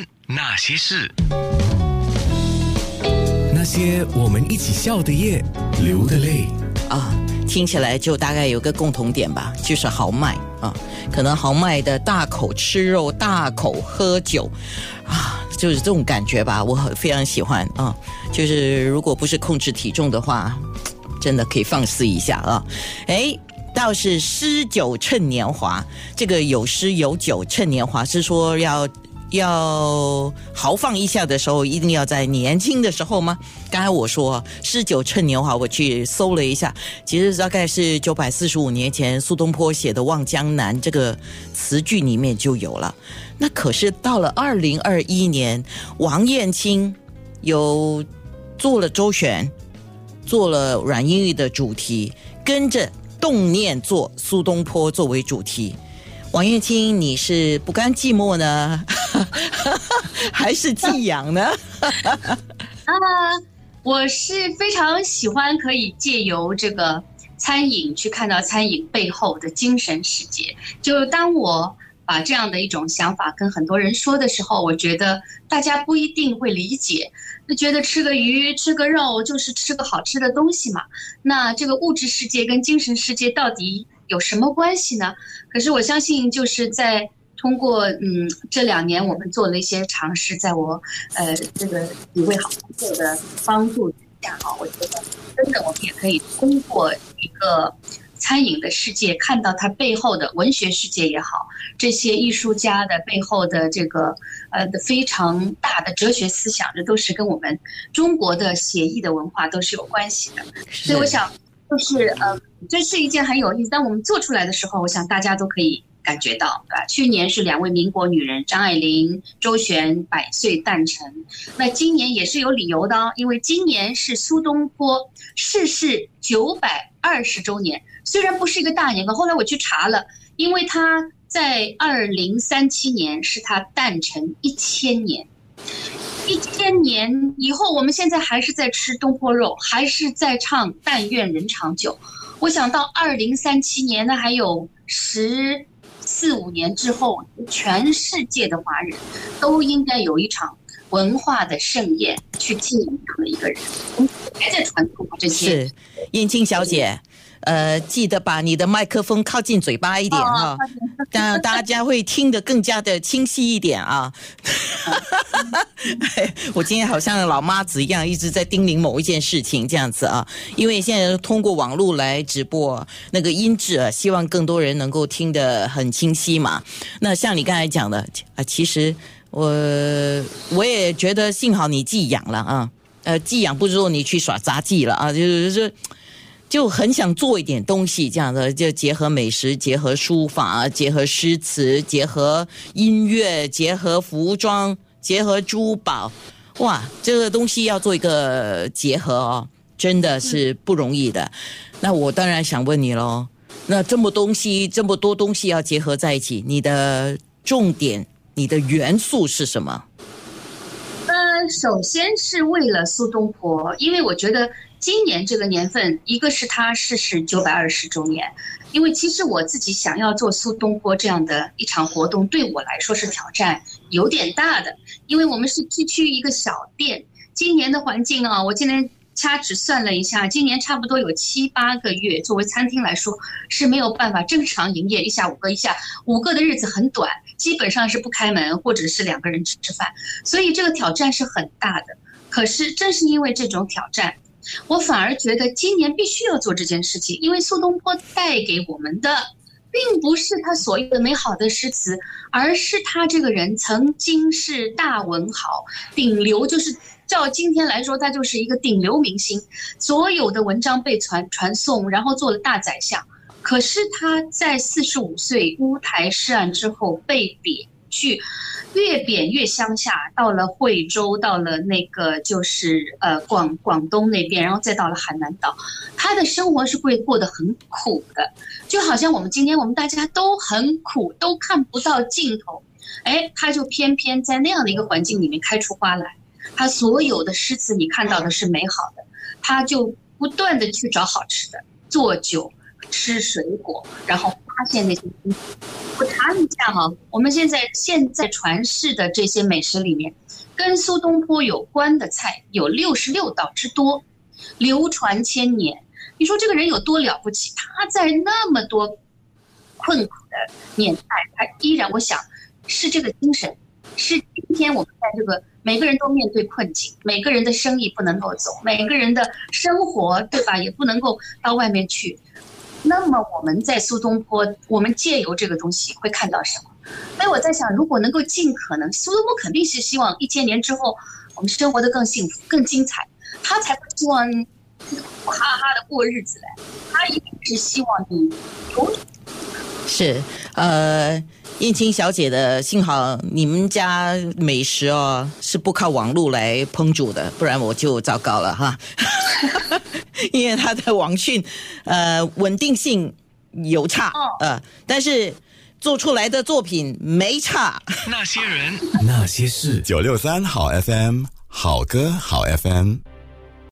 人那些事，那些我们一起笑的夜，流的泪。啊，听起来就大概有个共同点吧，就是豪迈啊。可能豪迈的大口吃肉、大口喝酒，啊，就是这种感觉吧。我很非常喜欢啊。就是如果不是控制体重的话，真的可以放肆一下啊。哎，倒是诗酒趁年华，这个有诗有酒趁年华，是说要。要豪放一下的时候，一定要在年轻的时候吗？刚才我说诗酒趁年华，我去搜了一下，其实大概是九百四十五年前苏东坡写的《望江南》这个词句里面就有了。那可是到了二零二一年，王燕青有做了周旋，做了阮英玉的主题，跟着动念做苏东坡作为主题。王燕青，你是不甘寂寞呢，还是寄养呢？啊，我是非常喜欢可以借由这个餐饮去看到餐饮背后的精神世界。就当我把这样的一种想法跟很多人说的时候，我觉得大家不一定会理解，就觉得吃个鱼、吃个肉就是吃个好吃的东西嘛。那这个物质世界跟精神世界到底？有什么关系呢？可是我相信，就是在通过嗯这两年我们做了一些尝试，在我呃这个几位好朋友的帮助之下啊，我觉得真的我们也可以通过一个餐饮的世界，看到它背后的文学世界也好，这些艺术家的背后的这个呃的非常大的哲学思想，这都是跟我们中国的写意的文化都是有关系的。所以我想。就是呃，这是一件很有意思。当我们做出来的时候，我想大家都可以感觉到，对吧？去年是两位民国女人张爱玲、周璇百岁诞辰，那今年也是有理由的哦，因为今年是苏东坡逝世九百二十周年。虽然不是一个大年份，后来我去查了，因为他在二零三七年是他诞辰一千年。一千年以后，我们现在还是在吃东坡肉，还是在唱“但愿人长久”。我想到二零三七年，那还有十四五年之后，全世界的华人都应该有一场文化的盛宴，去纪念这样的一个人。还在传统这些。是，燕青小姐。呃，记得把你的麦克风靠近嘴巴一点哈，这样大家会听得更加的清晰一点啊。我今天好像老妈子一样，一直在叮咛某一件事情这样子啊。因为现在通过网络来直播，那个音质啊，希望更多人能够听得很清晰嘛。那像你刚才讲的啊，其实我我也觉得幸好你寄养了啊，呃，寄养不是说你去耍杂技了啊，就是说。就很想做一点东西，这样的就结合美食，结合书法，结合诗词，结合音乐，结合服装，结合珠宝，哇，这个东西要做一个结合哦，真的是不容易的。那我当然想问你喽，那这么东西，这么多东西要结合在一起，你的重点，你的元素是什么？呃，首先是为了苏东坡，因为我觉得。今年这个年份，一个是他逝世九百二十周年，因为其实我自己想要做苏东坡这样的一场活动，对我来说是挑战有点大的，因为我们是区区一个小店，今年的环境啊，我今天掐指算了一下，今年差不多有七八个月，作为餐厅来说是没有办法正常营业，一下五个，一下五个的日子很短，基本上是不开门，或者是两个人吃吃饭，所以这个挑战是很大的。可是正是因为这种挑战。我反而觉得今年必须要做这件事情，因为苏东坡带给我们的，并不是他所有的美好的诗词，而是他这个人曾经是大文豪，顶流，就是照今天来说，他就是一个顶流明星，所有的文章被传传颂，然后做了大宰相。可是他在四十五岁乌台诗案之后被贬去。越贬越乡下，到了惠州，到了那个就是呃广广东那边，然后再到了海南岛，他的生活是会过得很苦的，就好像我们今天我们大家都很苦，都看不到尽头，哎，他就偏偏在那样的一个环境里面开出花来，他所有的诗词你看到的是美好的，他就不断的去找好吃的，做酒，吃水果，然后。发现那些东西。查一下哈，我们现在现在传世的这些美食里面，跟苏东坡有关的菜有六十六道之多，流传千年。你说这个人有多了不起？他在那么多困苦的年代，他依然，我想是这个精神，是今天我们在这个每个人都面对困境，每个人的生意不能够走，每个人的生活，对吧？也不能够到外面去。那么我们在苏东坡，我们借由这个东西会看到什么？所以我在想，如果能够尽可能，苏东坡肯定是希望一千年之后我们生活的更幸福、更精彩，他才不希望苦哈哈的过日子嘞。他一定是希望你有是，呃，燕青小姐的，幸好你们家美食哦是不靠网络来烹煮的，不然我就糟糕了哈。因为它的网讯，呃，稳定性有差，呃，但是做出来的作品没差。那些人，那些事，九六三好 FM，好歌好 FM。